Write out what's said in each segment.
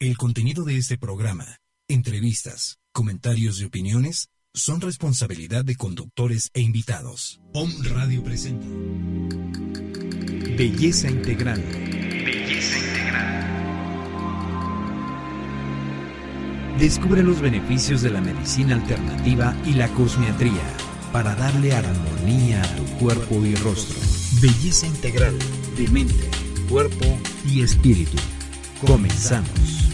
El contenido de este programa, entrevistas, comentarios y opiniones son responsabilidad de conductores e invitados. Om Radio presenta Belleza Integral. Belleza Integral. Descubre los beneficios de la medicina alternativa y la cosmiatría para darle armonía a tu cuerpo y rostro. Belleza integral de mente, cuerpo y espíritu. Comenzamos.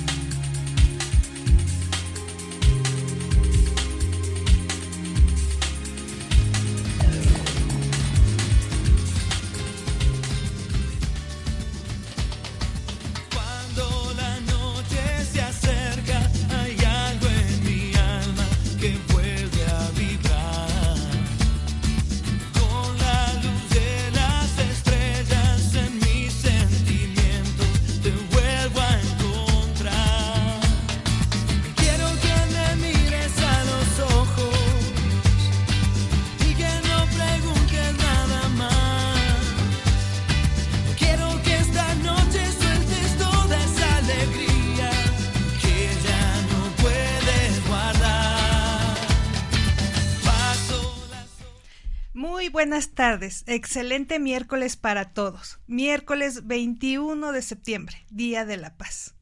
Buenas tardes. Excelente miércoles para todos. Miércoles 21 de septiembre, Día de la Paz.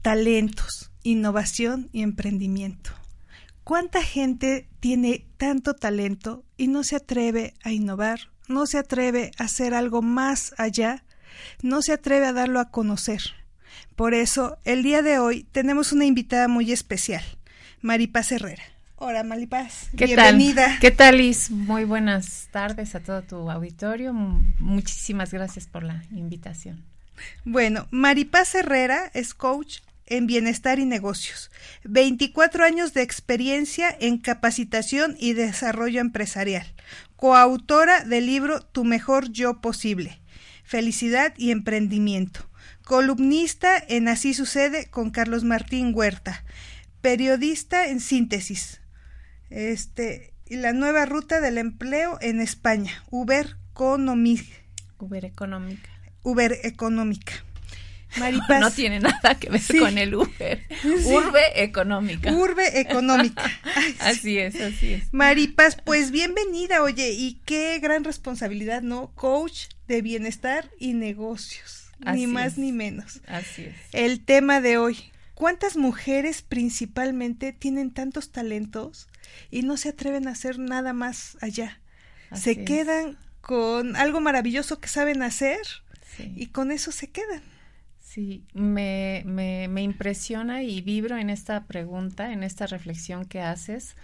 Talentos, innovación y emprendimiento. ¿Cuánta gente tiene tanto talento y no se atreve a innovar? No se atreve a hacer algo más allá, no se atreve a darlo a conocer. Por eso, el día de hoy tenemos una invitada muy especial, Maripaz Herrera. Hola, Malipaz. ¿Qué Bienvenida. ¿Qué tal, Liz? Muy buenas tardes a todo tu auditorio. Muchísimas gracias por la invitación. Bueno, Maripaz Herrera es coach en bienestar y negocios. 24 años de experiencia en capacitación y desarrollo empresarial. Coautora del libro Tu mejor yo posible. Felicidad y emprendimiento. Columnista en Así sucede con Carlos Martín Huerta. Periodista en síntesis este, y la nueva ruta del empleo en España, Uber Economic. Uber Económica. Uber Económica. Maripaz. No tiene nada que ver con el Uber. Urbe Económica. Urbe Económica. así es, así es. Maripaz, pues bienvenida, oye, y qué gran responsabilidad, ¿no? Coach de bienestar y negocios. ni más ni menos. Así es. El tema de hoy. ¿Cuántas mujeres principalmente tienen tantos talentos y no se atreven a hacer nada más allá. se quedan con algo maravilloso que saben hacer y con eso se quedan. Sí, me, me, me impresiona y vibro en esta pregunta, en esta reflexión que haces,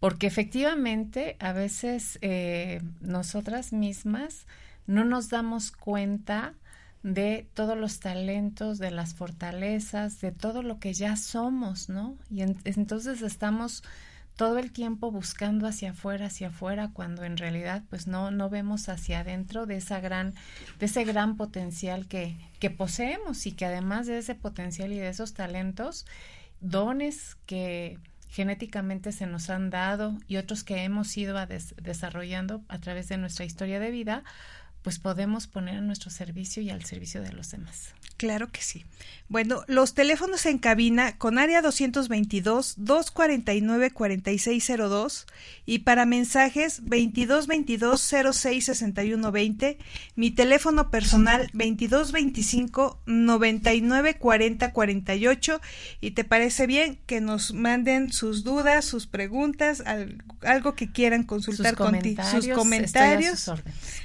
porque efectivamente a veces eh, nosotras mismas no nos damos cuenta de todos los talentos, de las fortalezas, de todo lo que ya somos, ¿no? Y entonces estamos todo el tiempo buscando hacia afuera, hacia afuera, cuando en realidad pues no, no vemos hacia adentro de esa gran, de ese gran potencial que, que poseemos y que además de ese potencial y de esos talentos, dones que genéticamente se nos han dado y otros que hemos ido desarrollando a través de nuestra historia de vida, pues podemos poner a nuestro servicio y al servicio de los demás. Claro que sí. Bueno, los teléfonos en cabina con área 222-249-4602 y para mensajes 2222-066120, mi teléfono personal 2225-994048 y te parece bien que nos manden sus dudas, sus preguntas, algo que quieran consultar contigo, sus comentarios.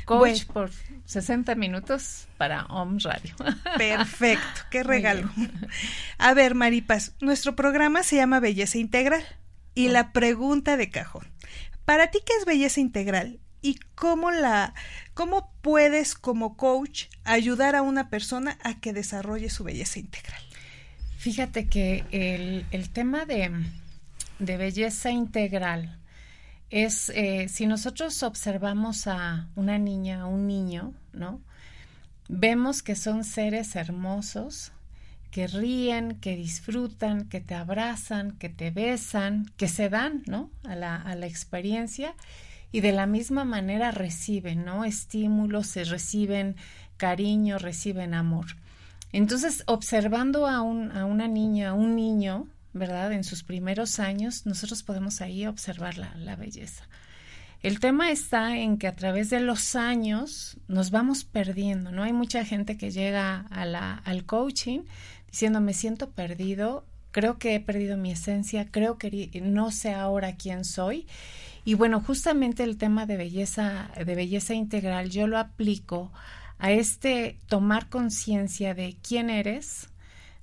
Coach por 60 minutos para OM Radio. Perfecto, qué regalo. A ver, Maripas, nuestro programa se llama Belleza Integral y la pregunta de cajón. ¿Para ti qué es belleza integral y cómo la cómo puedes como coach ayudar a una persona a que desarrolle su belleza integral? Fíjate que el, el tema de, de belleza integral es eh, si nosotros observamos a una niña, a un niño, ¿no? Vemos que son seres hermosos, que ríen, que disfrutan, que te abrazan, que te besan, que se dan, ¿no? A la, a la experiencia y de la misma manera reciben, ¿no? Estímulos, se reciben cariño, reciben amor. Entonces, observando a, un, a una niña, a un niño, ¿verdad? En sus primeros años, nosotros podemos ahí observar la, la belleza. El tema está en que a través de los años nos vamos perdiendo, ¿no? Hay mucha gente que llega al coaching diciendo me siento perdido, creo que he perdido mi esencia, creo que no sé ahora quién soy. Y bueno, justamente el tema de belleza, de belleza integral, yo lo aplico a este tomar conciencia de quién eres,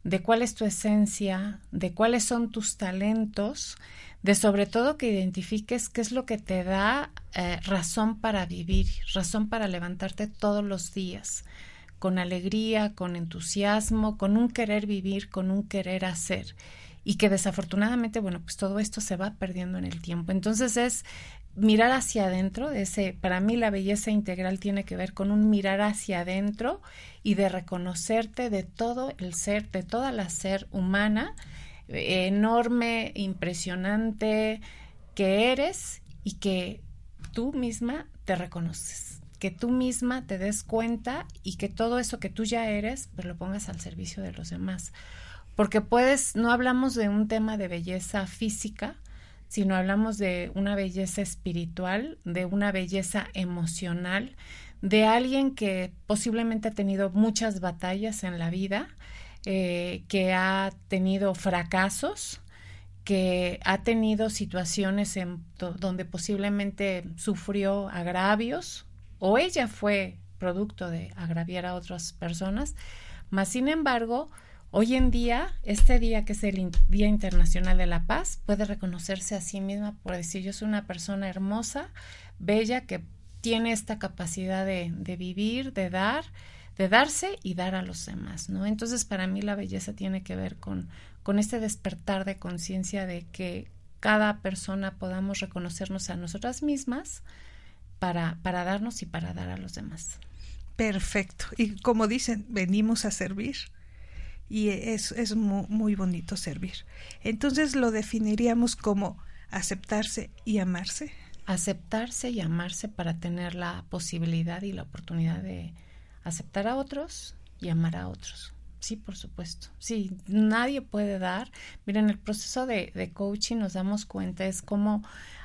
de cuál es tu esencia, de cuáles son tus talentos, de sobre todo que identifiques qué es lo que te da eh, razón para vivir, razón para levantarte todos los días, con alegría, con entusiasmo, con un querer vivir, con un querer hacer. Y que desafortunadamente, bueno, pues todo esto se va perdiendo en el tiempo. Entonces es mirar hacia adentro, ese, para mí la belleza integral tiene que ver con un mirar hacia adentro y de reconocerte de todo el ser, de toda la ser humana, enorme, impresionante que eres y que tú misma te reconoces, que tú misma te des cuenta y que todo eso que tú ya eres, pues lo pongas al servicio de los demás. Porque puedes, no hablamos de un tema de belleza física, sino hablamos de una belleza espiritual, de una belleza emocional, de alguien que posiblemente ha tenido muchas batallas en la vida, eh, que ha tenido fracasos, que ha tenido situaciones en donde posiblemente sufrió agravios o ella fue producto de agraviar a otras personas, mas sin embargo, Hoy en día, este día que es el Día Internacional de la Paz, puede reconocerse a sí misma por decir yo soy una persona hermosa, bella, que tiene esta capacidad de, vivir, de dar, de darse y dar a los demás, ¿no? Entonces, para mí la belleza tiene que ver con, con este despertar de conciencia de que cada persona podamos reconocernos a nosotras mismas para, para darnos y para dar a los demás. Perfecto. Y como dicen, venimos a servir y es, es muy, bonito servir. Entonces lo definiríamos como aceptarse y amarse. Aceptarse y amarse para tener la posibilidad y la oportunidad de aceptar a otros y amar a otros. Sí, por supuesto. Sí, nadie puede dar. Miren, el proceso de, de coaching nos damos cuenta es como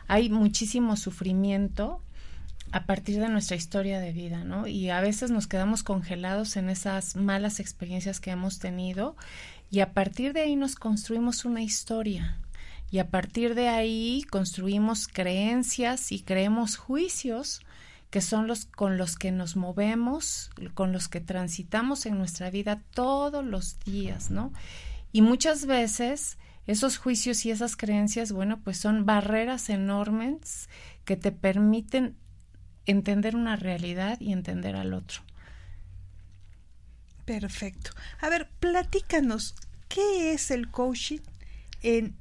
hay muchísimo sufrimiento a partir de nuestra historia de vida, ¿no? Y a veces nos quedamos congelados en esas malas experiencias que hemos tenido y a partir de ahí nos construimos una historia y a partir de ahí construimos creencias y creemos juicios que son los con los que nos movemos, con los que transitamos en nuestra vida todos los días, ¿no? Y muchas veces esos juicios y esas creencias, bueno, pues son barreras enormes que te permiten entender una realidad y entender al otro. Perfecto. A ver, platícanos, ¿qué es el coaching en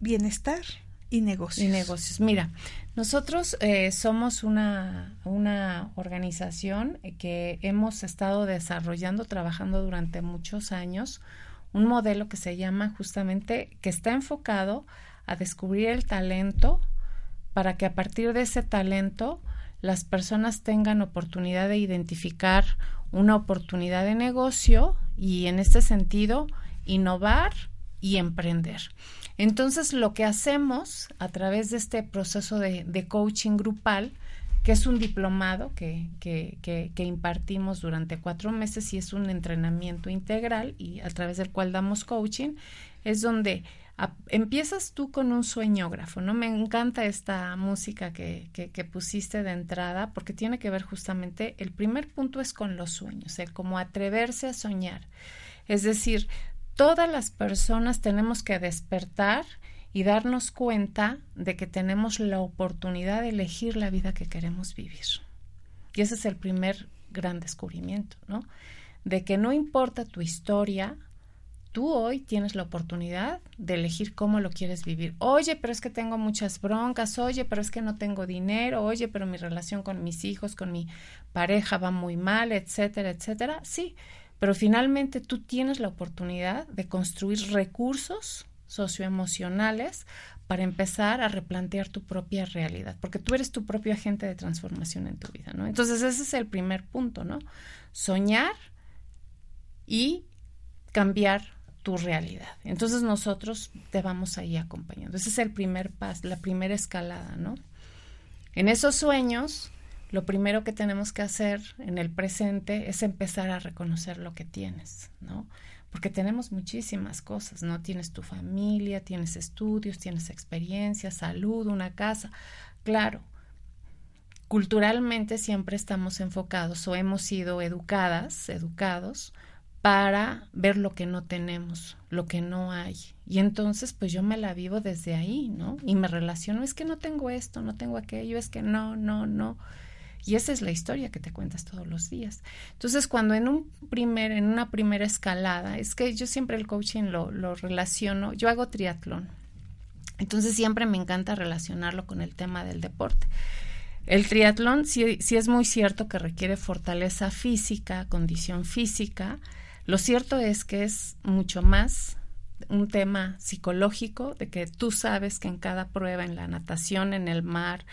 bienestar y negocios? Y negocios. Mira, nosotros eh, somos una, una organización que hemos estado desarrollando, trabajando durante muchos años, un modelo que se llama justamente, que está enfocado a descubrir el talento para que a partir de ese talento las personas tengan oportunidad de identificar una oportunidad de negocio y en este sentido innovar y emprender. Entonces lo que hacemos a través de este proceso de, coaching grupal, que es un diplomado que, impartimos durante cuatro meses y es un entrenamiento integral y a través del cual damos coaching, es donde empiezas tú con un sueñógrafo, ¿no? Me encanta esta música que, que, pusiste de entrada porque tiene que ver justamente, el primer punto es con los sueños, el como atreverse a soñar. Es decir, todas las personas tenemos que despertar y darnos cuenta de que tenemos la oportunidad de elegir la vida que queremos vivir. Y ese es el primer gran descubrimiento, ¿no? De que no importa tu historia, tú hoy tienes la oportunidad de elegir cómo lo quieres vivir. Oye, pero es que tengo muchas broncas, oye, pero es que no tengo dinero, oye, pero mi relación con mis hijos, con mi pareja va muy mal, etcétera, etcétera. Sí, pero finalmente tú tienes la oportunidad de construir recursos socioemocionales para empezar a replantear tu propia realidad, porque tú eres tu propio agente de transformación en tu vida, ¿no? Entonces ese es el primer punto, ¿no? Soñar y cambiar tu realidad. Entonces nosotros te vamos ahí acompañando. Ese es el primer paso, la primera escalada, ¿no? En esos sueños, lo primero que tenemos que hacer en el presente es empezar a reconocer lo que tienes, ¿no? Porque tenemos muchísimas cosas, ¿no? Tienes tu familia, tienes estudios, tienes experiencia, salud, una casa. Claro, culturalmente siempre estamos enfocados o hemos sido educadas, educados para ver lo que no tenemos, lo que no hay. Y entonces, pues yo me la vivo desde ahí, ¿no? Y me relaciono, es que no tengo esto, no tengo aquello, es que no, no, no. Y esa es la historia que te cuentas todos los días. Entonces, cuando en un primer, en una primera escalada, es que yo siempre el coaching lo, lo relaciono, yo hago triatlón. Entonces siempre me encanta relacionarlo con el tema del deporte. El triatlón sí, sí es muy cierto que requiere fortaleza física, condición física, lo cierto es que es mucho más un tema psicológico, de que tú sabes que en cada prueba, en la natación, en el mar,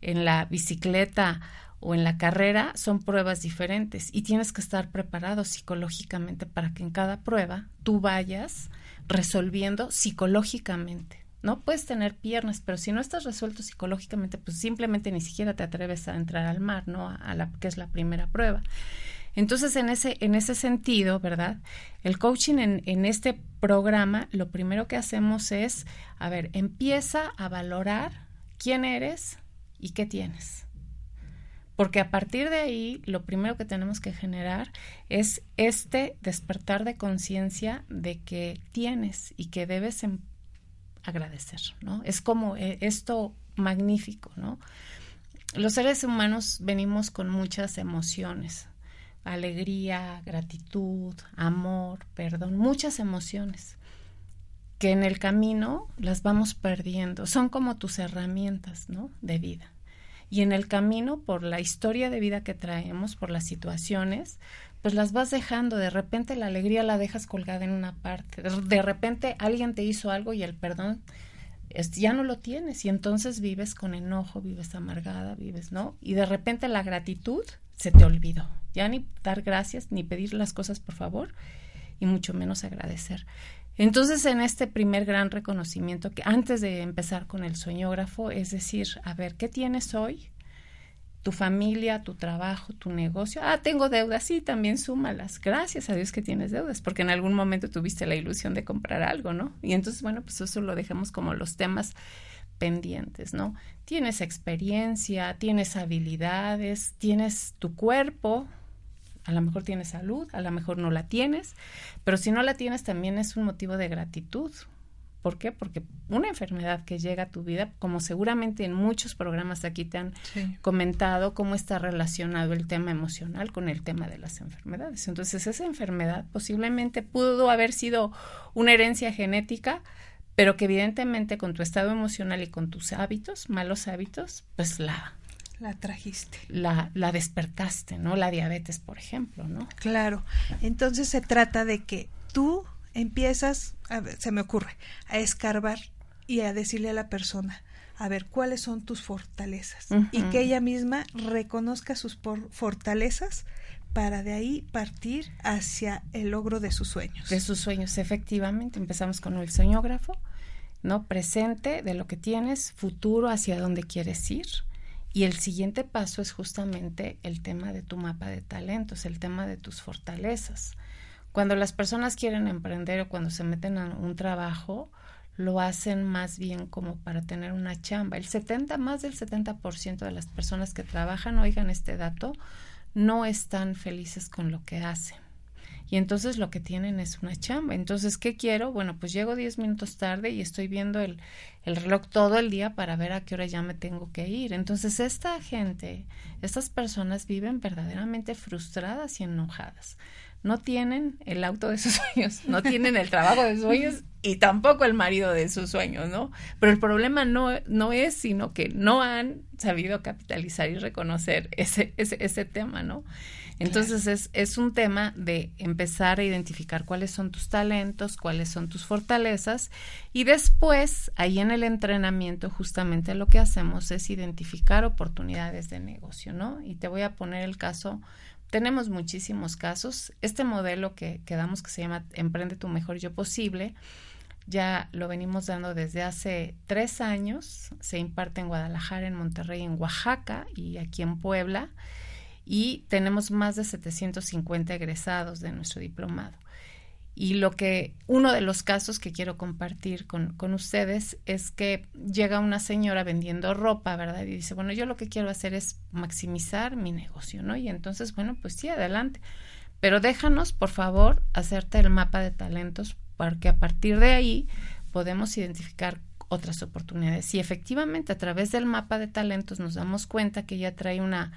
en la bicicleta o en la carrera, son pruebas diferentes y tienes que estar preparado psicológicamente para que en cada prueba tú vayas resolviendo psicológicamente. No puedes tener piernas, pero si no estás resuelto psicológicamente, pues simplemente ni siquiera te atreves a entrar al mar, ¿no? A la que es la primera prueba. Entonces, en ese, en ese sentido, ¿verdad? El coaching en, en este programa, lo primero que hacemos es, a ver, empieza a valorar quién eres y qué tienes. Porque a partir de ahí, lo primero que tenemos que generar es este despertar de conciencia de que tienes y que debes em, agradecer, ¿no? Es como eh, esto magnífico, ¿no? Los seres humanos venimos con muchas emociones, alegría, gratitud, amor, perdón, muchas emociones que en el camino las vamos perdiendo. Son como tus herramientas, ¿no? De vida. Y en el camino, por la historia de vida que traemos, por las situaciones, pues las vas dejando. De repente la alegría la dejas colgada en una parte. De repente alguien te hizo algo y el perdón ya no lo tienes. Y entonces vives con enojo, vives amargada, vives, ¿no? Y de repente la gratitud se te olvidó. Ya ni dar gracias, ni pedir las cosas por favor, y mucho menos agradecer. Entonces, en este primer gran reconocimiento, que antes de empezar con el soñógrafo, es decir, a ver, ¿qué tienes hoy? Tu familia, tu trabajo, tu negocio. Ah, tengo deudas, sí, también súmalas. Gracias a Dios que tienes deudas, porque en algún momento tuviste la ilusión de comprar algo, ¿no? Y entonces, bueno, pues eso lo dejamos como los temas pendientes, ¿no? Tienes experiencia, tienes habilidades, tienes tu cuerpo, a lo mejor tienes salud, a lo mejor no la tienes, pero si no la tienes también es un motivo de gratitud. ¿Por qué? Porque una enfermedad que llega a tu vida, como seguramente en muchos programas aquí te han comentado cómo está relacionado el tema emocional con el tema de las enfermedades. Entonces, esa enfermedad posiblemente pudo haber sido una herencia genética, pero que evidentemente con tu estado emocional y con tus hábitos, malos hábitos, pues la la trajiste. La, la despertaste, ¿no? La diabetes, por ejemplo, ¿no? Claro. Entonces se trata de que tú empiezas, a ver, se me ocurre, a escarbar y a decirle a la persona, a ver, cuáles son tus fortalezas y que ella misma reconozca sus fortalezas para de ahí partir hacia el logro de sus sueños. De sus sueños, efectivamente. Empezamos con el soñógrafo, ¿no? Presente de lo que tienes, futuro hacia dónde quieres ir y el siguiente paso es justamente el tema de tu mapa de talentos, el tema de tus fortalezas. Cuando las personas quieren emprender o cuando se meten a un trabajo, lo hacen más bien como para tener una chamba. El 70, más del 70% de las personas que trabajan, oigan este dato, no están felices con lo que hacen y entonces lo que tienen es una chamba. Entonces, ¿qué quiero? Bueno, pues llego 10 minutos tarde y estoy viendo el, el reloj todo el día para ver a qué hora ya me tengo que ir. Entonces, esta gente, estas personas viven verdaderamente frustradas y enojadas. No tienen el auto de sus sueños, no tienen el trabajo de sus sueños y tampoco el marido de sus sueños, ¿no? Pero el problema no, no es, sino que no han sabido capitalizar y reconocer ese, ese, ese tema, ¿no? Entonces es, es un tema de empezar a identificar cuáles son tus talentos, cuáles son tus fortalezas y después ahí en el entrenamiento justamente lo que hacemos es identificar oportunidades de negocio, ¿no? Y te voy a poner el caso tenemos muchísimos casos. Este modelo que, que damos, que se llama Emprende tu mejor yo posible, ya lo venimos dando desde hace tres años. Se imparte en Guadalajara, en Monterrey, en Oaxaca y aquí en Puebla. Y tenemos más de 750 egresados de nuestro diplomado. Y lo que, uno de los casos que quiero compartir con, con, ustedes es que llega una señora vendiendo ropa, ¿verdad? Y dice, bueno, yo lo que quiero hacer es maximizar mi negocio, ¿no? Y entonces, bueno, pues sí, adelante. Pero déjanos, por favor, hacerte el mapa de talentos porque a partir de ahí podemos identificar otras oportunidades. Y efectivamente, a través del mapa de talentos nos damos cuenta que ella trae una,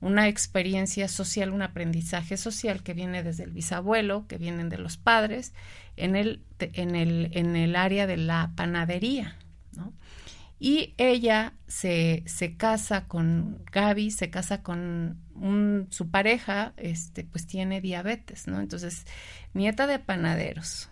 una experiencia social, un aprendizaje social que viene desde el bisabuelo, que vienen de los padres, en el, en el, en el área de la panadería. ¿no? Y ella se, se casa con Gaby, se casa con su pareja, este, pues tiene diabetes, ¿no? Entonces, nieta de panaderos,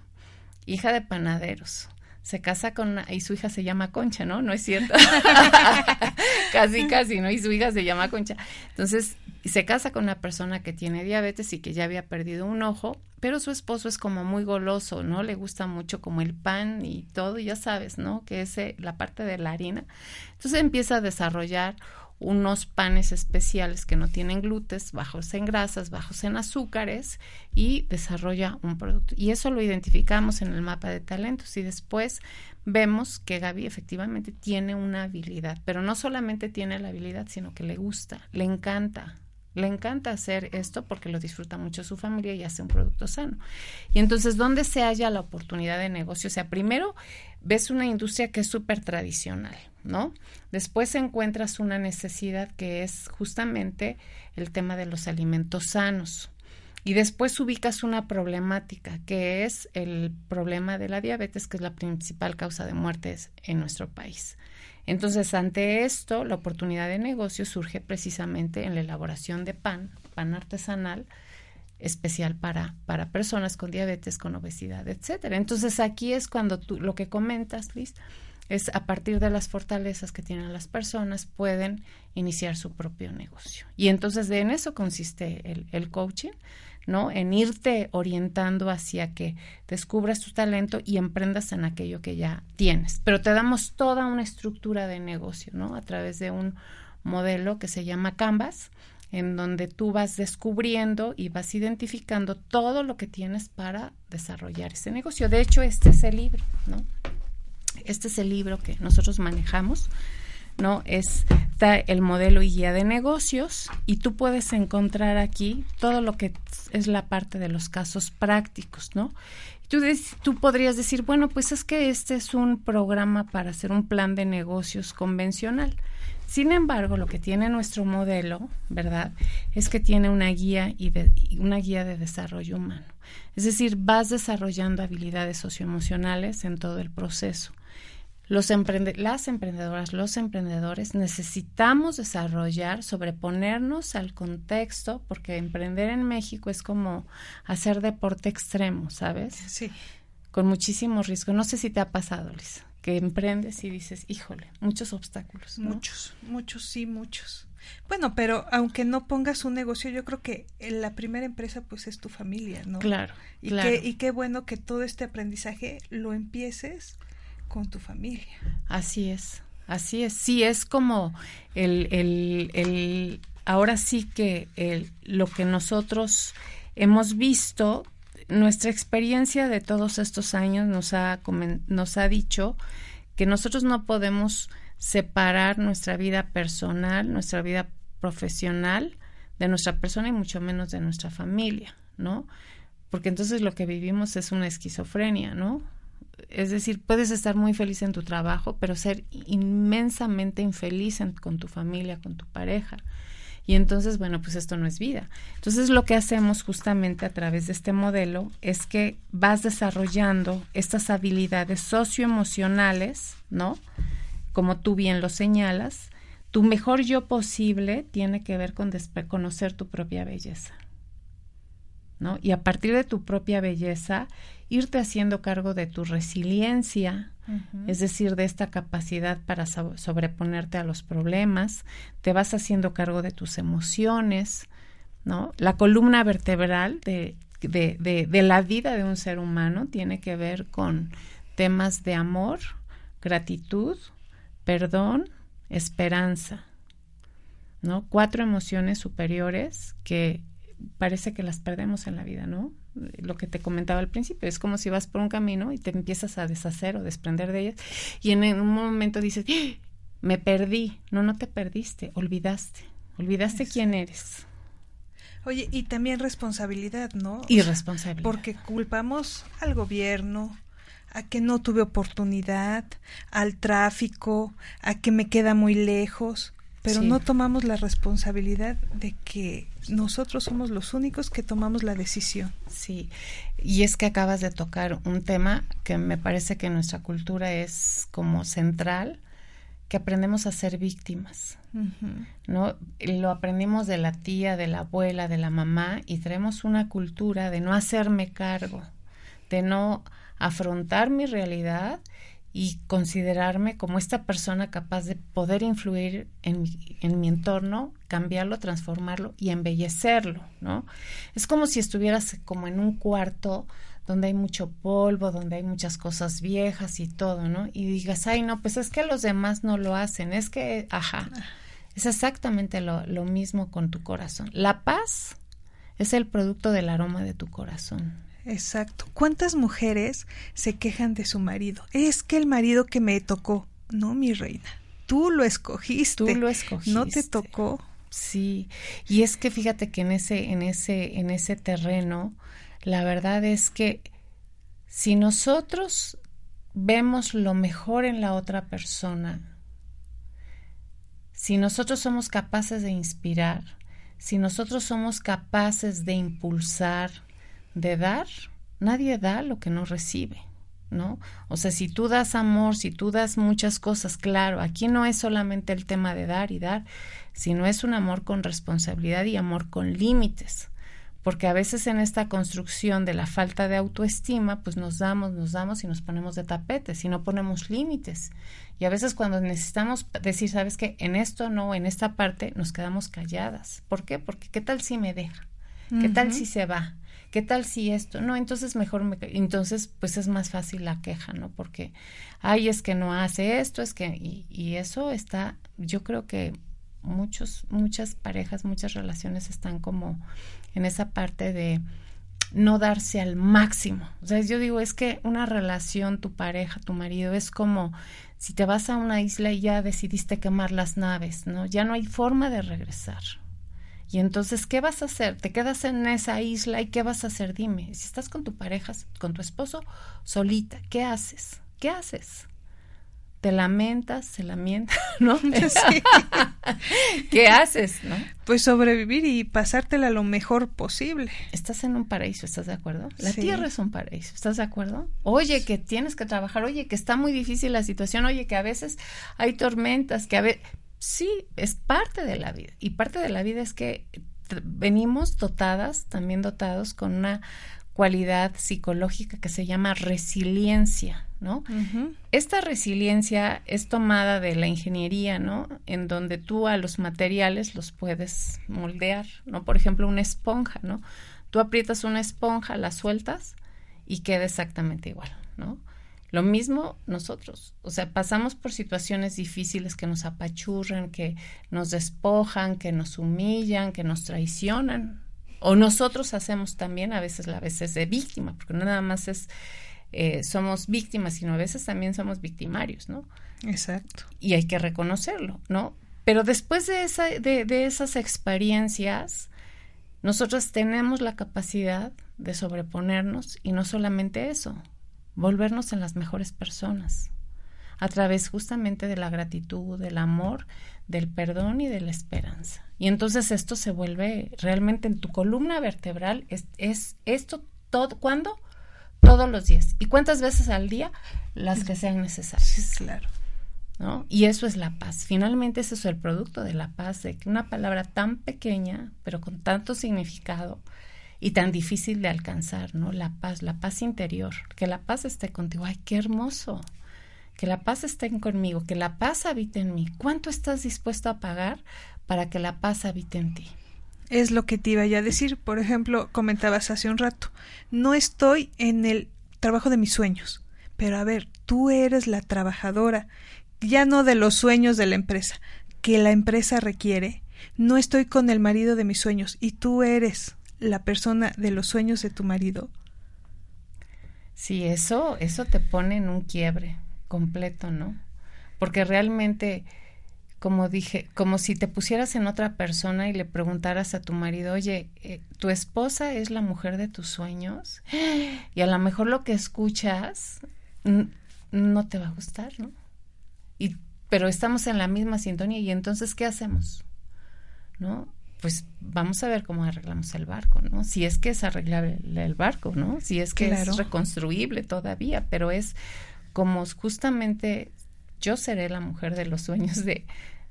hija de panaderos. Se casa con una, y su hija se llama Concha, ¿no? No es cierto. casi, casi, ¿no? Y su hija se llama Concha. Entonces, se casa con una persona que tiene diabetes y que ya había perdido un ojo, pero su esposo es como muy goloso, ¿no? Le gusta mucho como el pan y todo, ya sabes, ¿no? Que es la parte de la harina. Entonces empieza a desarrollar unos panes especiales que no tienen gluten, bajos en grasas, bajos en azúcares y desarrolla un producto. Y eso lo identificamos en el mapa de talentos y después vemos que Gaby efectivamente tiene una habilidad, pero no solamente tiene la habilidad, sino que le gusta, le encanta. Le encanta hacer esto porque lo disfruta mucho su familia y hace un producto sano. Y entonces, ¿dónde se halla la oportunidad de negocio? O sea, primero ves una industria que es súper tradicional, ¿no? Después encuentras una necesidad que es justamente el tema de los alimentos sanos. Y después ubicas una problemática que es el problema de la diabetes, que es la principal causa de muertes en nuestro país. Entonces, ante esto, la oportunidad de negocio surge precisamente en la elaboración de pan, pan artesanal, especial para, para personas con diabetes, con obesidad, etcétera. Entonces, aquí es cuando tú, lo que comentas, Luis, es a partir de las fortalezas que tienen las personas pueden iniciar su propio negocio. Y entonces de en eso consiste el, el coaching, ¿no? En irte orientando hacia que descubras tu talento y emprendas en aquello que ya tienes. Pero te damos toda una estructura de negocio, ¿no? A través de un modelo que se llama Canvas, en donde tú vas descubriendo y vas identificando todo lo que tienes para desarrollar ese negocio. De hecho, este es el libro, ¿no? Este es el libro que nosotros manejamos, ¿no? Está el modelo y guía de negocios y tú puedes encontrar aquí todo lo que es la parte de los casos prácticos, ¿no? Tú, tú podrías decir, bueno, pues es que este es un programa para hacer un plan de negocios convencional. Sin embargo, lo que tiene nuestro modelo, ¿verdad? Es que tiene una guía y una guía de desarrollo humano. Es decir, vas desarrollando habilidades socioemocionales en todo el proceso los las emprendedoras, los emprendedores necesitamos desarrollar, sobreponernos al contexto, porque emprender en México es como hacer deporte extremo, ¿sabes? Sí. Con muchísimo riesgo. No sé si te ha pasado, Liz, que emprendes y dices, híjole, muchos obstáculos. Muchos, muchos, sí, muchos. Bueno, pero aunque no pongas un negocio, yo creo que la primera empresa pues es tu familia, ¿no? Claro. Y, claro. Qué, y qué bueno que todo este aprendizaje lo empieces con tu familia. Así es, así es. Sí, es como el, el, el ahora sí que el, lo que nosotros hemos visto, nuestra experiencia de todos estos años nos ha, nos ha dicho que nosotros no podemos separar nuestra vida personal, nuestra vida profesional de nuestra persona y mucho menos de nuestra familia, ¿no? Porque entonces lo que vivimos es una esquizofrenia, ¿no? Es decir, puedes estar muy feliz en tu trabajo, pero ser inmensamente infeliz con tu familia, con tu pareja. Y entonces, bueno, pues esto no es vida. Entonces, lo que hacemos justamente a través de este modelo es que vas desarrollando estas habilidades socioemocionales, ¿no? Como tú bien lo señalas, tu mejor yo posible tiene que ver con conocer tu propia belleza. ¿No? Y a partir de tu propia belleza, irte haciendo cargo de tu resiliencia, es decir, de esta capacidad para sobreponerte a los problemas, te vas haciendo cargo de tus emociones, ¿no? La columna vertebral de, de, de, la vida de un ser humano tiene que ver con temas de amor, gratitud, perdón, esperanza, ¿no? Cuatro emociones superiores que parece que las perdemos en la vida, ¿no? Lo que te comentaba al principio, es como si vas por un camino y te empiezas a deshacer o desprender de ellas y en un momento dices, ¡Ah! me perdí. No, no te perdiste, olvidaste, olvidaste quién eres. Oye, y también responsabilidad, ¿no? Y responsabilidad. Porque culpamos al gobierno, a que no tuve oportunidad, al tráfico, a que me queda muy lejos, pero no tomamos la responsabilidad de que nosotros somos los únicos que tomamos la decisión. Sí, y es que acabas de tocar un tema que me parece que en nuestra cultura es como central, que aprendemos a ser víctimas, ¿no? Lo aprendimos de la tía, de la abuela, de la mamá y traemos una cultura de no hacerme cargo, de no afrontar mi realidad y considerarme como esta persona capaz de poder influir en mi, en mi entorno, cambiarlo, transformarlo y embellecerlo, ¿no? Es como si estuvieras como en un cuarto donde hay mucho polvo, donde hay muchas cosas viejas y todo, ¿no? Y digas, ay, no, pues es que los demás no lo hacen, es que, ajá, es exactamente lo, lo mismo con tu corazón. La paz es el producto del aroma de tu corazón. Exacto. ¿Cuántas mujeres se quejan de su marido? Es que el marido que me tocó, no, mi reina, tú lo escogiste. Tú lo escogiste. No te tocó. Sí. Y es que fíjate que en ese, en ese, en ese terreno, la verdad es que si nosotros vemos lo mejor en la otra persona, si nosotros somos capaces de inspirar, si nosotros somos capaces de impulsar, de dar, nadie da lo que no recibe, ¿no? O sea, si tú das amor, si tú das muchas cosas, claro, aquí no es solamente el tema de dar y dar, sino es un amor con responsabilidad y amor con límites porque a veces en esta construcción de la falta de autoestima, pues nos damos, nos damos y nos ponemos de tapetes y no ponemos límites. Y a veces cuando necesitamos decir, sabes que en esto no, en esta parte, nos quedamos calladas. ¿Por qué? Porque ¿qué tal si me deja? ¿Qué tal si se va? ¿Qué tal si esto? No, entonces mejor me... Entonces, pues es más fácil la queja, ¿no? Porque, ay, es que no hace esto, es que... Y, y eso está, yo creo que muchos, muchas parejas, muchas relaciones están como en esa parte de no darse al máximo. O sea, yo digo, es que una relación, tu pareja, tu marido, es como si te vas a una isla y ya decidiste quemar las naves, ¿no? Ya no hay forma de regresar. Y entonces, ¿qué vas a hacer? Te quedas en esa isla y ¿qué vas a hacer? Dime, si estás con tu pareja, con tu esposo, solita, ¿qué haces? ¿Qué haces? te lamentas, se lamenta, ¿no? ¿Qué haces, no? Pues sobrevivir y pasártela lo mejor posible. Estás en un paraíso, ¿estás de acuerdo? La tierra es un paraíso, ¿estás de acuerdo? Oye, que tienes que trabajar, oye, que está muy difícil la situación, oye, que a veces hay tormentas, que a veces... Sí, es parte de la vida. Y parte de la vida es que venimos dotadas, también dotados con una cualidad psicológica que se llama resiliencia. ¿no? Esta resiliencia es tomada de la ingeniería, ¿no? En donde tú a los materiales los puedes moldear, ¿no? Por ejemplo, una esponja, ¿no? Tú aprietas una esponja, la sueltas y queda exactamente igual, ¿no? Lo mismo nosotros, o sea, pasamos por situaciones difíciles que nos apachurran, que nos despojan, que nos humillan, que nos traicionan, o nosotros hacemos también a veces la veces de víctima, porque no nada más es eh, somos víctimas, sino a veces también somos victimarios, ¿no? Exacto. Y hay que reconocerlo, ¿no? Pero después de, esa, de, de esas experiencias, nosotros tenemos la capacidad de sobreponernos y no solamente eso, volvernos en las mejores personas, a través justamente de la gratitud, del amor, del perdón y de la esperanza. Y entonces esto se vuelve realmente en tu columna vertebral, es, es esto todo, ¿cuándo? todos los días. ¿Y cuántas veces al día? Las que sean necesarias. Claro. ¿No? Y eso es la paz. Finalmente ese es el producto de la paz, de que una palabra tan pequeña, pero con tanto significado y tan difícil de alcanzar, ¿no? La paz, la paz interior, que la paz esté contigo. Ay, qué hermoso. Que la paz esté conmigo, que la paz habite en mí. ¿Cuánto estás dispuesto a pagar para que la paz habite en ti? Es lo que te iba ya a decir. Por ejemplo, comentabas hace un rato, no estoy en el trabajo de mis sueños. Pero a ver, tú eres la trabajadora, ya no de los sueños de la empresa, que la empresa requiere. No estoy con el marido de mis sueños y tú eres la persona de los sueños de tu marido. Sí, eso, eso te pone en un quiebre completo, ¿no? Porque realmente como dije, como si te pusieras en otra persona y le preguntaras a tu marido, oye, eh, ¿tu esposa es la mujer de tus sueños? Y a lo mejor lo que escuchas no te va a gustar, ¿no? Y, pero estamos en la misma sintonía y entonces, ¿qué hacemos? ¿No? Pues vamos a ver cómo arreglamos el barco, ¿no? Si es que es arreglable el barco, ¿no? Si es que es reconstruible todavía, pero es como justamente yo seré la mujer de los sueños de,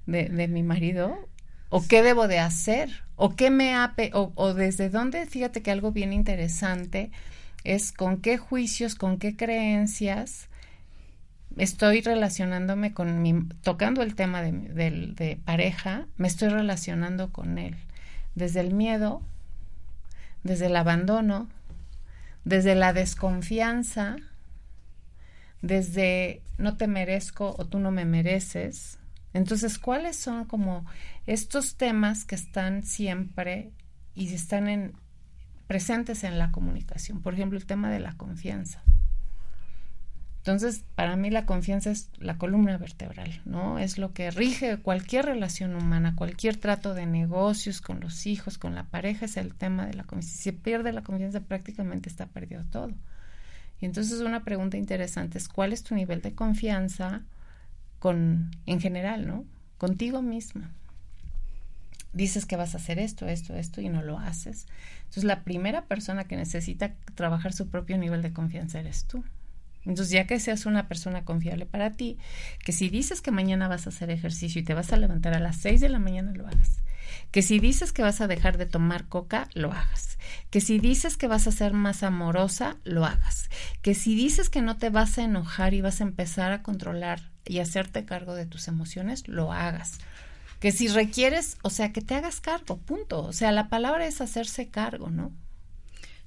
de, mi marido o qué debo de hacer o qué me ha o, o desde dónde fíjate que algo bien interesante es con qué juicios con qué creencias estoy relacionándome con mi tocando el tema de, pareja me estoy relacionando con él desde el miedo desde el abandono desde la desconfianza desde no te merezco o tú no me mereces. Entonces, ¿cuáles son como estos temas que están siempre y están en, presentes en la comunicación? Por ejemplo, el tema de la confianza. Entonces, para mí la confianza es la columna vertebral, ¿no? Es lo que rige cualquier relación humana, cualquier trato de negocios con los hijos, con la pareja, es el tema de la confianza. Si se pierde la confianza, prácticamente está perdido todo. Y entonces una pregunta interesante es cuál es tu nivel de confianza con en general, ¿no? Contigo misma. Dices que vas a hacer esto, esto, esto y no lo haces. Entonces la primera persona que necesita trabajar su propio nivel de confianza eres tú. Entonces, ya que seas una persona confiable para ti, que si dices que mañana vas a hacer ejercicio y te vas a levantar a las 6 de la mañana, lo hagas. Que si dices que vas a dejar de tomar coca, lo hagas. Que si dices que vas a ser más amorosa, lo hagas. Que si dices que no te vas a enojar y vas a empezar a controlar y hacerte cargo de tus emociones, lo hagas. Que si requieres, o sea, que te hagas cargo, punto. O sea, la palabra es hacerse cargo, ¿no?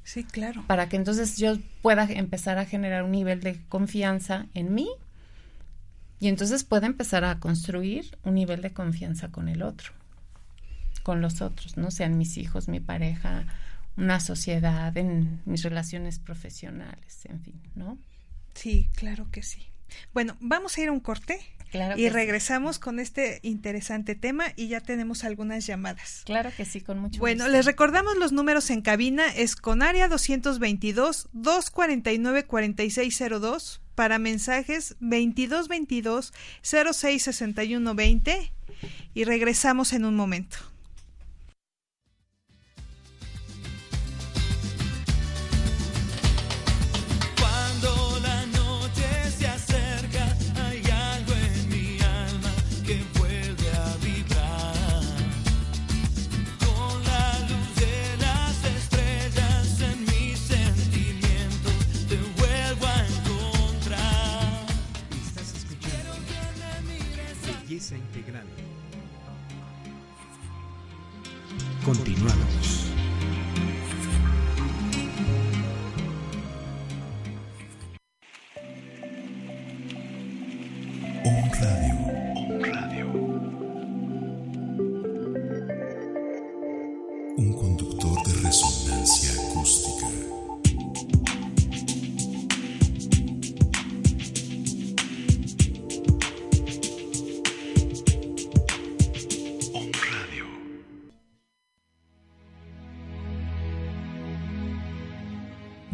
Sí, claro. Para que entonces yo pueda empezar a generar un nivel de confianza en mí y entonces pueda empezar a construir un nivel de confianza con el otro, con los otros, no sean mis hijos, mi pareja, una sociedad, en mis relaciones profesionales, en fin, ¿no? Sí, claro que sí. Bueno, vamos a ir a un corte y regresamos con este interesante tema y ya tenemos algunas llamadas. Claro que sí, con mucho bueno, les recordamos los números en cabina, es con área 222 249 4602 para mensajes 2222 066120 y regresamos en un momento.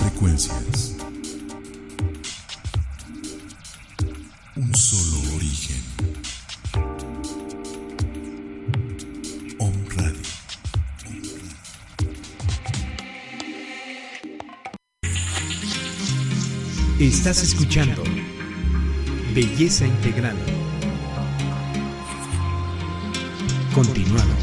Frecuencias. Un solo origen. Om Radio. Estás escuchando Belleza Integral. Continuamos.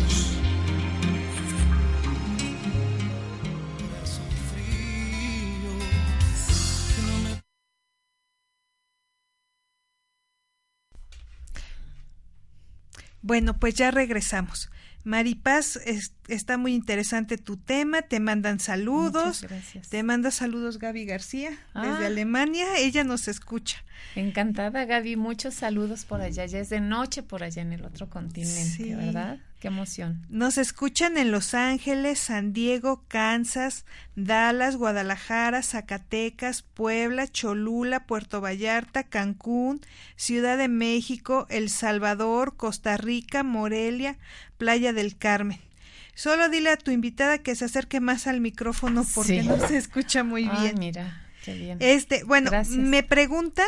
Bueno, pues ya regresamos. Maripaz, es- está muy interesante tu tema, te mandan saludos. Muchas gracias. Te manda saludos Gaby García Ah. desde Alemania, ella nos escucha. Encantada, Gaby. Muchos saludos por allá. Ya es de noche por allá en el otro continente, Sí. ¿verdad? Qué emoción. Nos escuchan en Los Ángeles, San Diego, Kansas, Dallas, Guadalajara, Zacatecas, Puebla, Cholula, Puerto Vallarta, Cancún, Ciudad de México, El Salvador, Costa Rica, Morelia, Playa del Carmen. Solo dile a tu invitada que se acerque más al micrófono porque Sí. no se escucha muy Ay, bien. mira, qué bien. Este, bueno, Gracias. me preguntan,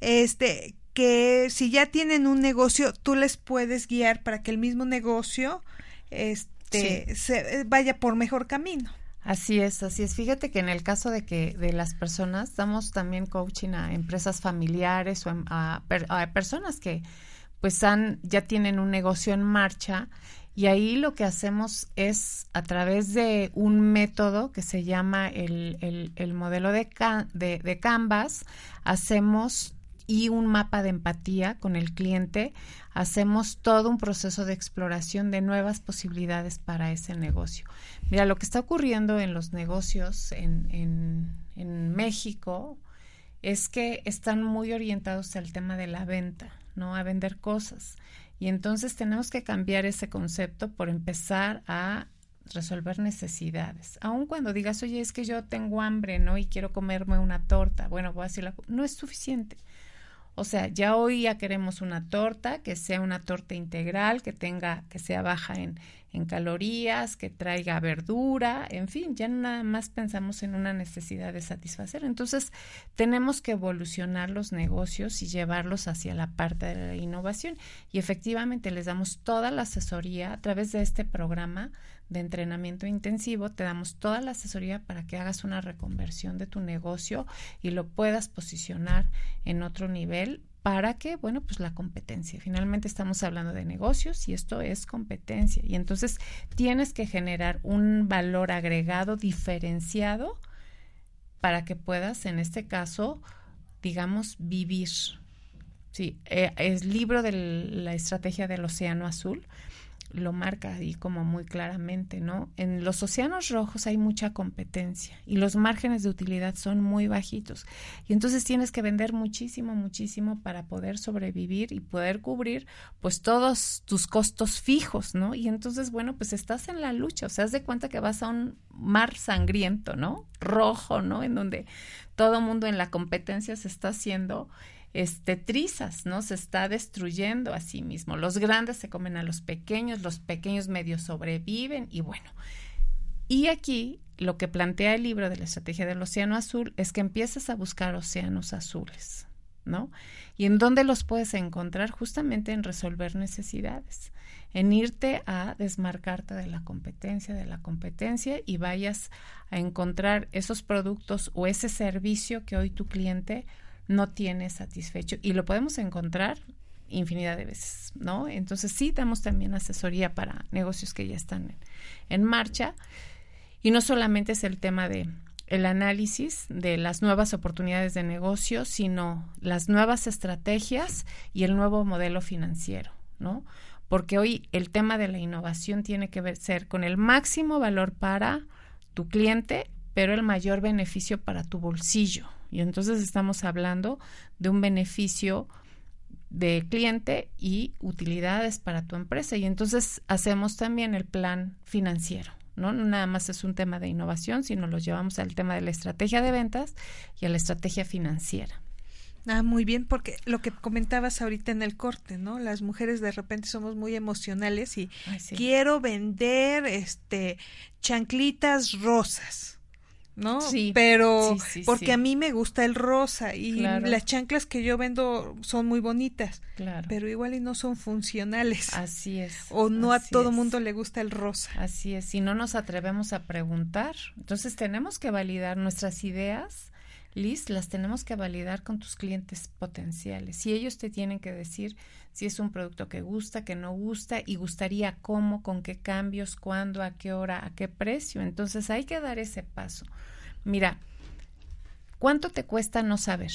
este, que si ya tienen un negocio, tú les puedes guiar para que el mismo negocio, este, se vaya por mejor camino. Así es, así es. Fíjate que en el caso de que de las personas damos también coaching a empresas familiares o a, per- a personas que pues han ya tienen un negocio en marcha y ahí lo que hacemos es a través de un método que se llama el, el- el modelo de, ca- de, de Canvas, hacemos y un mapa de empatía con el cliente, hacemos todo un proceso de exploración de nuevas posibilidades para ese negocio. Mira, lo que está ocurriendo en los negocios en, en, México es que están muy orientados al tema de la venta, ¿no? A vender cosas. Y entonces tenemos que cambiar ese concepto por empezar a resolver necesidades. Aun cuando digas, oye, es que yo tengo hambre, ¿no? Y quiero comerme una torta. Bueno, voy a decir, la... no es suficiente. O sea, ya hoy ya queremos una torta que sea una torta integral, que tenga, que sea baja en, en calorías, que traiga verdura, en fin, ya nada más pensamos en una necesidad de satisfacer. Entonces, tenemos que evolucionar los negocios y llevarlos hacia la parte de la innovación. Y efectivamente les damos toda la asesoría a través de este programa de entrenamiento intensivo, te damos toda la asesoría para que hagas una reconversión de tu negocio y lo puedas posicionar en otro nivel para que, bueno, pues la competencia. Finalmente estamos hablando de negocios y esto es competencia. Y entonces tienes que generar un valor agregado diferenciado para que puedas, en este caso, digamos, vivir. Sí, eh, el libro de la estrategia del océano azul lo marca ahí como muy claramente, ¿no? En los océanos rojos hay mucha competencia y los márgenes de utilidad son muy bajitos. Y entonces tienes que vender muchísimo, muchísimo para poder sobrevivir y poder cubrir pues todos tus costos fijos, ¿no? Y entonces, bueno, pues estás en la lucha, o sea, haz de cuenta que vas a un mar sangriento, ¿no? Rojo, ¿no? En donde todo mundo en la competencia se está haciendo este, trizas, ¿no? Se está destruyendo a sí mismo. Los grandes se comen a los pequeños, los pequeños medios sobreviven y bueno. Y aquí lo que plantea el libro de la estrategia del océano azul es que empiezas a buscar océanos azules, ¿no? Y en dónde los puedes encontrar justamente en resolver necesidades, en irte a desmarcarte de la competencia, de la competencia y vayas a encontrar esos productos o ese servicio que hoy tu cliente no tiene satisfecho y lo podemos encontrar infinidad de veces, ¿no? Entonces sí damos también asesoría para negocios que ya están en, marcha y no solamente es el tema de el análisis de las nuevas oportunidades de negocio, sino las nuevas estrategias y el nuevo modelo financiero, ¿no? Porque hoy el tema de la innovación tiene que ver ser con el máximo valor para tu cliente, pero el mayor beneficio para tu bolsillo. Y entonces estamos hablando de un beneficio de cliente y utilidades para tu empresa. Y entonces hacemos también el plan financiero. ¿no? no nada más es un tema de innovación, sino lo llevamos al tema de la estrategia de ventas y a la estrategia financiera. Ah, muy bien, porque lo que comentabas ahorita en el corte, ¿no? Las mujeres de repente somos muy emocionales y quiero vender este chanclitas rosas. ¿No? Sí, pero porque a mí me gusta el rosa y las chanclas que yo vendo son muy bonitas, claro. pero igual y no son funcionales. Así es. O no a todo mundo le gusta el rosa. Así es, si no nos atrevemos a preguntar, entonces tenemos que validar nuestras ideas Liz, las tenemos que validar con tus clientes potenciales. Y ellos te tienen que decir si es un producto que gusta, que no gusta y gustaría cómo, con qué cambios, cuándo, a qué hora, a qué precio. Entonces hay que dar ese paso. Mira, ¿cuánto te cuesta no saber?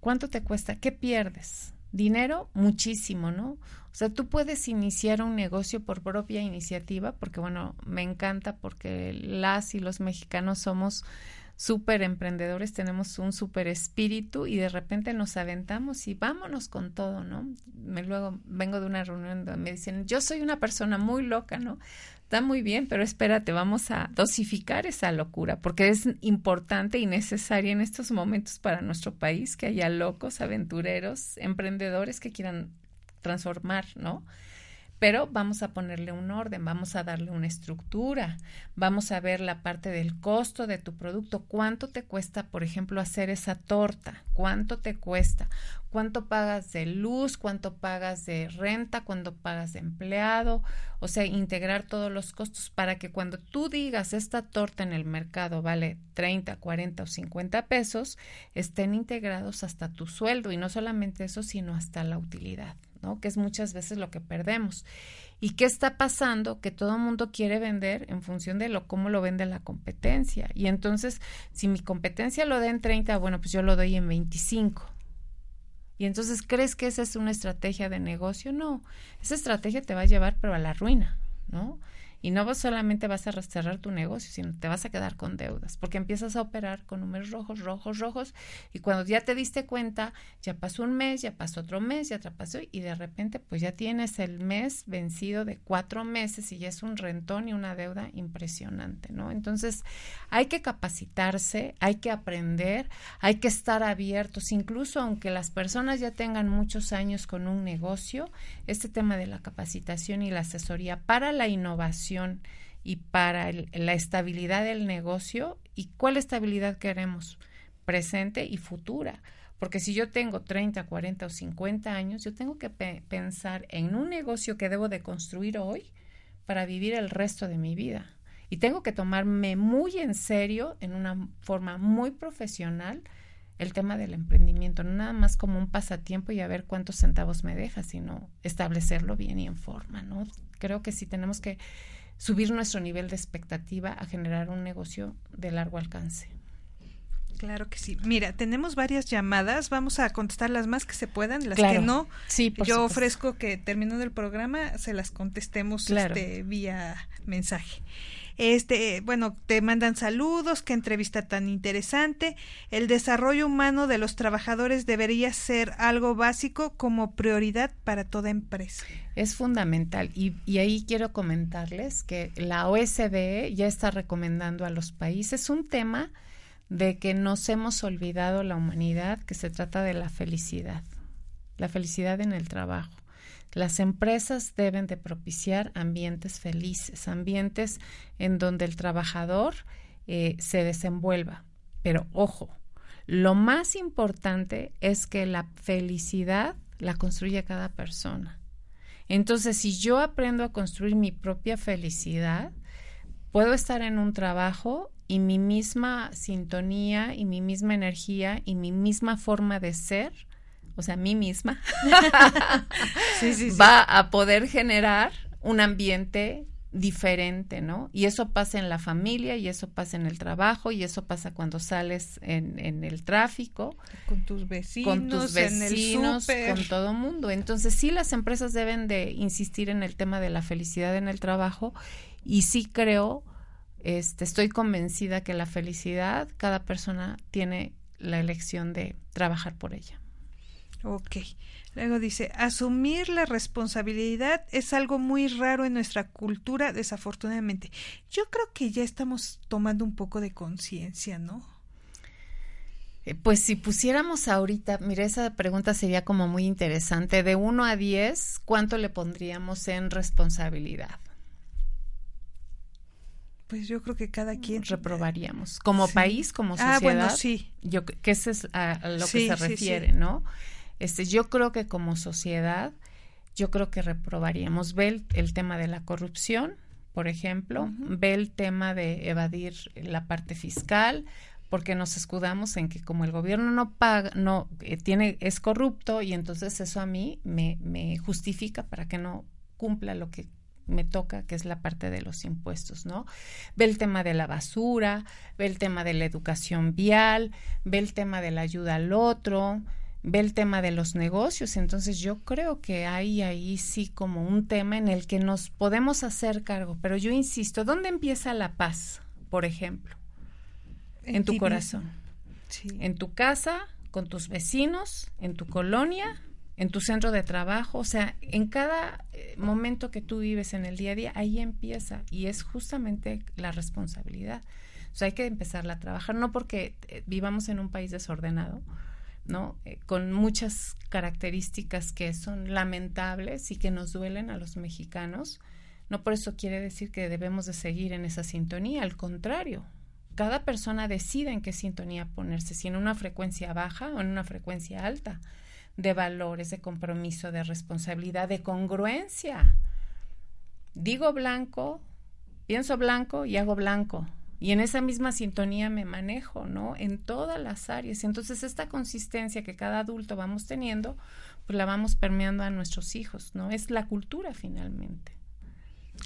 ¿Cuánto te cuesta? ¿Qué pierdes? Dinero, muchísimo, ¿no? O sea, tú puedes iniciar un negocio por propia iniciativa, porque bueno, me encanta porque las y los mexicanos somos súper emprendedores, tenemos un súper espíritu y de repente nos aventamos y vámonos con todo, ¿no? Me luego vengo de una reunión donde me dicen, yo soy una persona muy loca, ¿no? Está muy bien, pero espérate, vamos a dosificar esa locura, porque es importante y necesaria en estos momentos para nuestro país que haya locos, aventureros, emprendedores que quieran transformar, ¿no? Pero vamos a ponerle un orden, vamos a darle una estructura, vamos a ver la parte del costo de tu producto, cuánto te cuesta, por ejemplo, hacer esa torta, cuánto te cuesta, cuánto pagas de luz, cuánto pagas de renta, cuánto pagas de empleado, o sea, integrar todos los costos para que cuando tú digas esta torta en el mercado vale 30, 40 o 50 pesos, estén integrados hasta tu sueldo y no solamente eso, sino hasta la utilidad. ¿No? Que es muchas veces lo que perdemos. ¿Y qué está pasando? Que todo el mundo quiere vender en función de lo cómo lo vende la competencia. Y entonces, si mi competencia lo da en 30, bueno, pues yo lo doy en 25. Y entonces, ¿crees que esa es una estrategia de negocio? No, esa estrategia te va a llevar pero a la ruina, ¿no? Y no solamente vas a cerrar tu negocio, sino te vas a quedar con deudas, porque empiezas a operar con números rojos, rojos, rojos, y cuando ya te diste cuenta, ya pasó un mes, ya pasó otro mes, ya pasó, y de repente pues ya tienes el mes vencido de cuatro meses y ya es un rentón y una deuda impresionante, ¿no? Entonces hay que capacitarse, hay que aprender, hay que estar abiertos, incluso aunque las personas ya tengan muchos años con un negocio, este tema de la capacitación y la asesoría para la innovación, y para la estabilidad del negocio. ¿Y cuál estabilidad queremos? Presente y futura. Porque si yo tengo 30, 40 o 50 años, yo tengo que pensar en un negocio que debo de construir hoy para vivir el resto de mi vida. Y tengo que tomarme muy en serio, en una forma muy profesional, el tema del emprendimiento, no nada más como un pasatiempo y a ver cuántos centavos me deja, sino establecerlo bien y en forma, ¿no? Creo que sí tenemos que subir nuestro nivel de expectativa a generar un negocio de largo alcance. Claro que sí. Mira, tenemos varias llamadas. Vamos a contestar las más que se puedan, las que no. Sí, Yo ofrezco que terminando el programa se las contestemos este, vía mensaje. Este, bueno, te mandan saludos, qué entrevista tan interesante. El desarrollo humano de los trabajadores debería ser algo básico como prioridad para toda empresa. Es fundamental y, y ahí quiero comentarles que la OSDE ya está recomendando a los países un tema de que nos hemos olvidado la humanidad, que se trata de la felicidad, la felicidad en el trabajo. Las empresas deben de propiciar ambientes felices, ambientes en donde el trabajador eh, se desenvuelva. Pero ojo, lo más importante es que la felicidad la construya cada persona. Entonces, si yo aprendo a construir mi propia felicidad, puedo estar en un trabajo y mi misma sintonía y mi misma energía y mi misma forma de ser o sea, mí misma, va a poder generar un ambiente diferente, ¿no? Y eso pasa en la familia, y eso pasa en el trabajo, y eso pasa cuando sales en, el tráfico. Con tus vecinos, con tus vecinos, con todo mundo. Entonces sí las empresas deben de insistir en el tema de la felicidad en el trabajo, y sí creo este, estoy convencida que la felicidad, cada persona tiene la elección de trabajar por ella. Ok. Luego dice, asumir la responsabilidad es algo muy raro en nuestra cultura, desafortunadamente. Yo creo que ya estamos tomando un poco de conciencia, ¿no? Eh, pues si pusiéramos ahorita, mire, esa pregunta sería como muy interesante. De 1 a 10, ¿cuánto le pondríamos en responsabilidad? Pues yo creo que cada quien reprobaríamos como país, como sociedad. Ah, bueno, sí. Yo que ese es a, lo que se refiere, ¿no? Este, yo creo que como sociedad, yo creo que reprobaríamos. Ve el, tema de la corrupción, por ejemplo, ve el tema de evadir la parte fiscal, porque nos escudamos en que como el gobierno no paga, no eh, tiene, es corrupto y entonces eso a mí me, me justifica para que no cumpla lo que me toca, que es la parte de los impuestos, ¿no? Ve el tema de la basura, ve el tema de la educación vial, ve el tema de la ayuda al otro, ve el tema de los negocios. Entonces yo creo que hay ahí sí como un tema en el que nos podemos hacer cargo. Pero yo insisto, ¿dónde empieza la paz, por ejemplo? En, tu corazón. En tu casa, con tus vecinos, en tu colonia, en tu centro de trabajo, o sea, en cada eh, momento que tú vives en el día a día, ahí empieza y es justamente la responsabilidad. O sea, hay que empezarla a trabajar, no porque eh, vivamos en un país desordenado, ¿no? Eh, con muchas características que son lamentables y que nos duelen a los mexicanos. No por eso quiere decir que debemos de seguir en esa sintonía, al contrario. Cada persona decide en qué sintonía ponerse, si en una frecuencia baja o en una frecuencia alta de valores, de compromiso, de responsabilidad, de congruencia. Digo blanco, pienso blanco y hago blanco. Y en esa misma sintonía me manejo, ¿no? En todas las áreas. Entonces, esta consistencia que cada adulto vamos teniendo, pues la vamos permeando a nuestros hijos, ¿no? Es la cultura finalmente.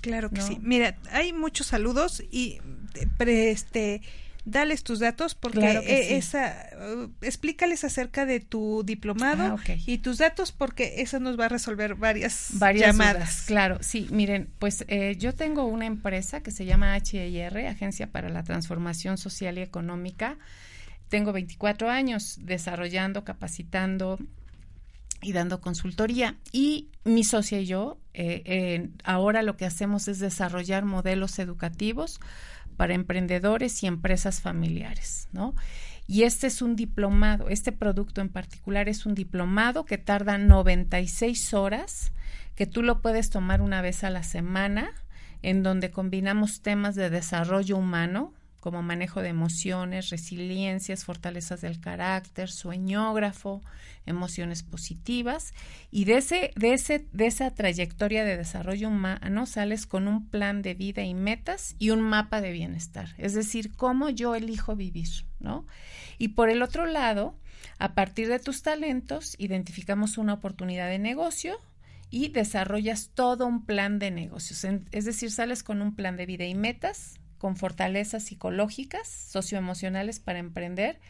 Claro que sí. Mira, hay muchos saludos y eh, este dales tus datos porque e, esa uh, explícales acerca de tu diplomado ah, y tus datos porque eso nos va a resolver varias, llamadas. Claro, sí, miren, pues eh, yo tengo una empresa que se llama HIR, Agencia para la Transformación Social y Económica. Tengo 24 años desarrollando, capacitando y dando consultoría. Y mi socia y yo, eh, ahora lo que hacemos es desarrollar modelos educativos para emprendedores y empresas familiares, ¿no? Y este es un diplomado, este producto en particular es un diplomado que tarda 96 horas, que tú lo puedes tomar una vez a la semana, en donde combinamos temas de desarrollo humano, como manejo de emociones, resiliencias, fortalezas del carácter, sueñógrafo, emociones positivas. Y de ese de ese de esa trayectoria de desarrollo humano sales con un plan de vida y metas y un mapa de bienestar, es decir, cómo yo elijo vivir, ¿no? Y por el otro lado, a partir de tus talentos identificamos una oportunidad de negocio y desarrollas todo un plan de negocios, es decir, sales con un plan de vida y metas con fortalezas psicológicas, socioemocionales para emprender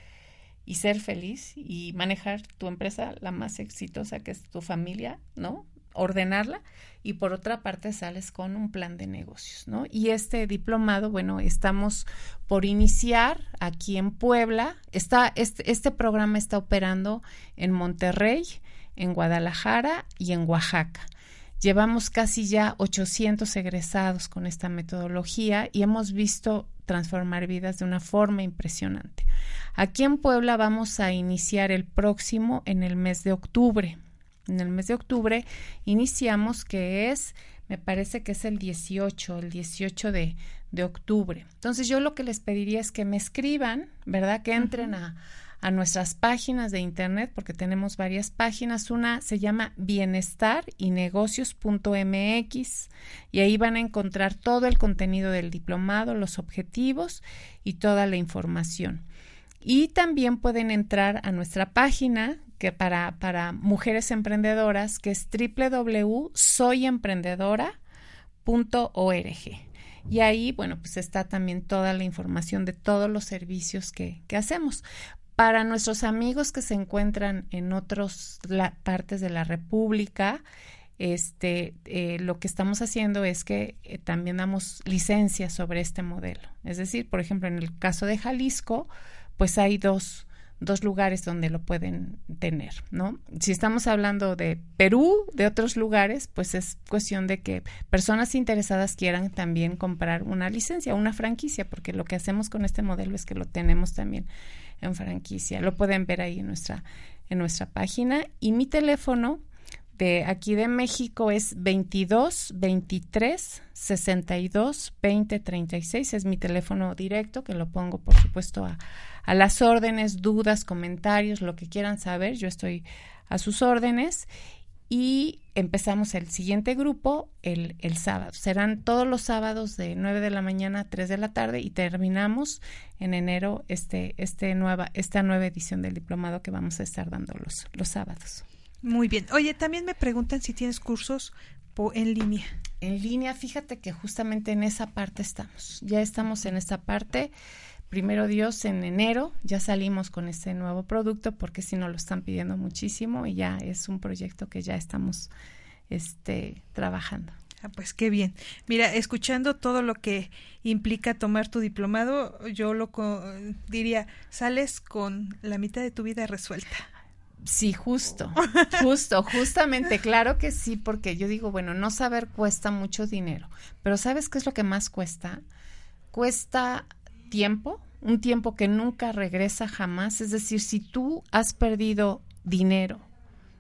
y ser feliz y manejar tu empresa la más exitosa que es tu familia, ¿no? Ordenarla y por otra parte sales con un plan de negocios, ¿no? Y este diplomado, bueno, estamos por iniciar aquí en Puebla. Está este, este programa está operando en Monterrey, en Guadalajara y en Oaxaca. Llevamos casi ya 800 egresados con esta metodología y hemos visto transformar vidas de una forma impresionante. Aquí en Puebla vamos a iniciar el próximo en el mes de octubre. En el mes de octubre iniciamos que es, me parece que es el 18, el 18 de, de octubre. Entonces yo lo que les pediría es que me escriban, ¿verdad? Que entren a a nuestras páginas de internet, porque tenemos varias páginas. Una se llama bienestar y negocios.mx y ahí van a encontrar todo el contenido del diplomado, los objetivos y toda la información. Y también pueden entrar a nuestra página que para, para mujeres emprendedoras, que es www.soyemprendedora.org. Y ahí, bueno, pues está también toda la información de todos los servicios que, que hacemos. Para nuestros amigos que se encuentran en otras partes de la República, este, eh, lo que estamos haciendo es que eh, también damos licencias sobre este modelo. Es decir, por ejemplo, en el caso de Jalisco, pues hay dos, dos lugares donde lo pueden tener, ¿no? Si estamos hablando de Perú, de otros lugares, pues es cuestión de que personas interesadas quieran también comprar una licencia, una franquicia, porque lo que hacemos con este modelo es que lo tenemos también en franquicia. Lo pueden ver ahí en nuestra, en nuestra página. Y mi teléfono de aquí de México es 22 23 62 20 36. Es mi teléfono directo que lo pongo, por supuesto, a, a las órdenes, dudas, comentarios, lo que quieran saber. Yo estoy a sus órdenes y empezamos el siguiente grupo el, el, sábado. Serán todos los sábados de 9 de la mañana a 3 de la tarde y terminamos en enero este, este nueva, esta nueva edición del diplomado que vamos a estar dando los, los sábados. Muy bien. Oye, también me preguntan si tienes cursos en línea. En línea, fíjate que justamente en esa parte estamos. Ya estamos en esta parte. Primero Dios, en enero ya salimos con este nuevo producto porque si no lo están pidiendo muchísimo y ya es un proyecto que ya estamos este, trabajando. Ah, pues qué bien. Mira, escuchando todo lo que implica tomar tu diplomado, yo lo diría, sales con la mitad de tu vida resuelta. Sí, justo, justo, justamente, claro que sí, porque yo digo, bueno, no saber cuesta mucho dinero, pero ¿sabes qué es lo que más cuesta? Cuesta tiempo, un tiempo que nunca regresa jamás, es decir, si tú has perdido dinero,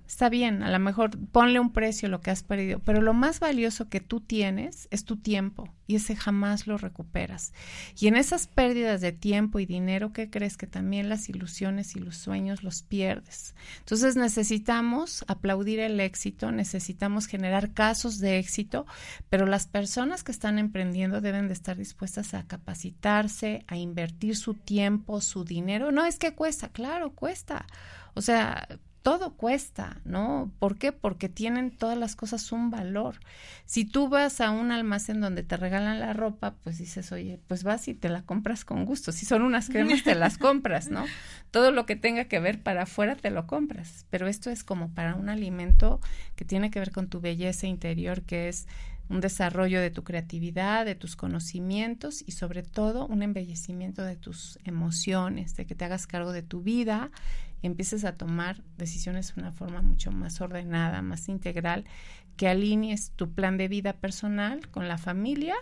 Está bien, a lo mejor ponle un precio lo que has perdido, pero lo más valioso que tú tienes es tu tiempo y ese jamás lo recuperas. Y en esas pérdidas de tiempo y dinero, ¿qué crees? Que también las ilusiones y los sueños los pierdes. Entonces necesitamos aplaudir el éxito, necesitamos generar casos de éxito, pero las personas que están emprendiendo deben de estar dispuestas a capacitarse, a invertir su tiempo, su dinero. No es que cuesta, claro, cuesta. O sea, todo cuesta, ¿no? ¿Por qué? Porque tienen todas las cosas un valor. Si tú vas a un almacén donde te regalan la ropa, pues dices, oye, pues vas y te la compras con gusto. Si son unas cremas, te las compras, ¿no? Todo lo que tenga que ver para afuera, te lo compras. Pero esto es como para un alimento que tiene que ver con tu belleza interior, que es un desarrollo de tu creatividad, de tus conocimientos y sobre todo un embellecimiento de tus emociones, de que te hagas cargo de tu vida empieces a tomar decisiones de una forma mucho más ordenada, más integral, que alinees tu plan de vida personal con la familia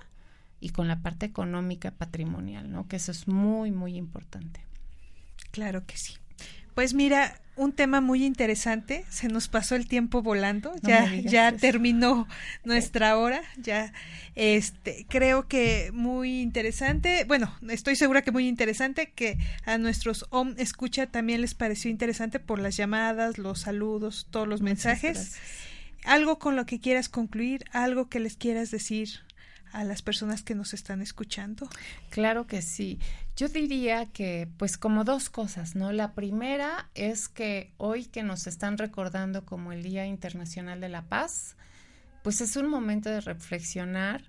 y con la parte económica patrimonial, ¿no? Que eso es muy, muy importante. Claro que sí. Pues mira, un tema muy interesante. Se nos pasó el tiempo volando. ya, ya terminó nuestra hora. Ya, este, creo que muy interesante. Bueno, estoy segura que muy interesante. Que a nuestros OM escucha también les pareció interesante por las llamadas, los saludos, todos los mensajes. Algo con lo que quieras concluir, algo que les quieras decir a las personas que nos están escuchando? Claro que sí. Yo diría que pues como dos cosas, ¿no? La primera es que hoy que nos están recordando como el Día Internacional de la Paz, pues es un momento de reflexionar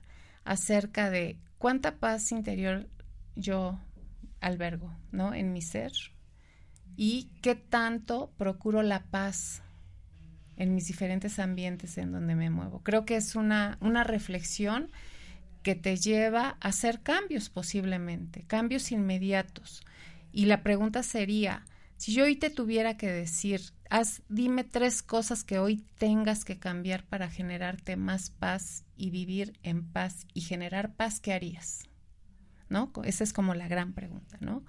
acerca de cuánta paz interior yo albergo, ¿no? En mi ser y qué tanto procuro la paz en mis diferentes ambientes en donde me muevo. Creo que es una, una reflexión que te lleva a hacer cambios posiblemente, cambios inmediatos. Y la pregunta sería, si yo hoy te tuviera que decir, haz, dime tres cosas que hoy tengas que cambiar para generarte más paz y vivir en paz y generar paz, ¿qué harías? ¿No? Esa es como la gran pregunta, ¿no?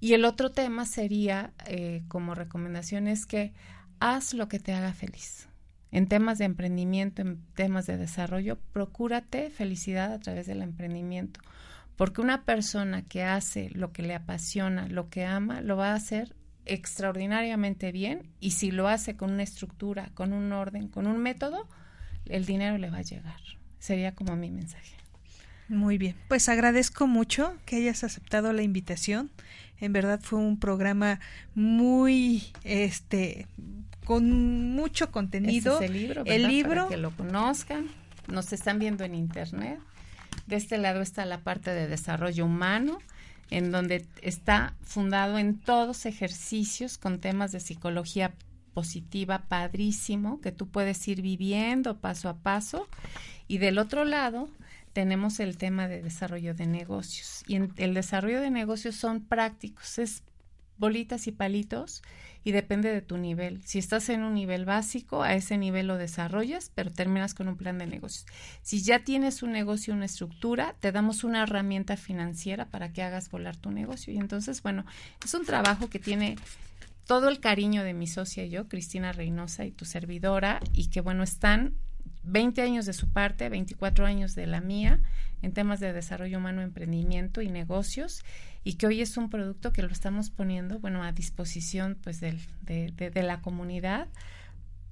Y el otro tema sería, eh, como recomendación, es que haz lo que te haga feliz en temas de emprendimiento, en temas de desarrollo, procúrate felicidad a través del emprendimiento. Porque una persona que hace lo que le apasiona, lo que ama, lo va a hacer extraordinariamente bien y si lo hace con una estructura, con un orden, con un método, el dinero le va a llegar. Sería como mi mensaje. Muy bien, pues agradezco mucho que hayas aceptado la invitación. En verdad fue un programa muy este con mucho contenido. el libro, el libro. Para que lo conozcan. Nos están viendo en internet. De este lado está la parte de desarrollo humano, en donde está fundado en todos ejercicios con temas de psicología positiva, padrísimo, que tú puedes ir viviendo paso a paso. Y del otro lado, tenemos el tema de desarrollo de negocios. Y en el desarrollo de negocios son prácticos, es bolitas y palitos y depende de tu nivel. Si estás en un nivel básico, a ese nivel lo desarrollas, pero terminas con un plan de negocios. Si ya tienes un negocio, una estructura, te damos una herramienta financiera para que hagas volar tu negocio. Y entonces, bueno, es un trabajo que tiene todo el cariño de mi socia y yo, Cristina Reynosa y tu servidora, y que bueno, están 20 años de su parte, 24 años de la mía en temas de desarrollo humano, emprendimiento y negocios y que hoy es un producto que lo estamos poniendo, bueno, a disposición pues de, de la comunidad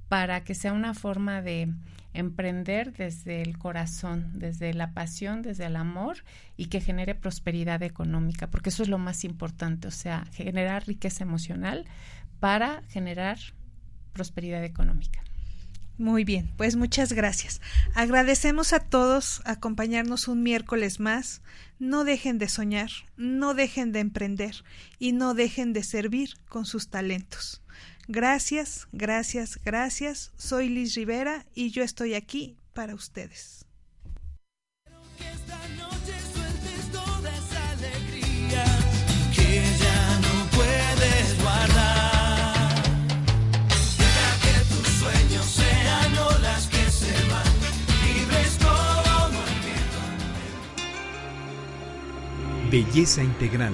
para que sea una forma de emprender desde el corazón, desde la pasión, desde el amor y que genere prosperidad económica, porque eso es lo más importante, o sea, generar riqueza emocional para generar prosperidad económica. Muy bien, pues muchas gracias. Agradecemos a todos acompañarnos un miércoles más. No dejen de soñar, no dejen de emprender y no dejen de servir con sus talentos. Gracias, gracias, gracias. Soy Liz Rivera y yo estoy aquí para ustedes. Belleza Integral.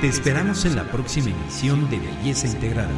Te esperamos en la próxima emisión de Belleza Integral.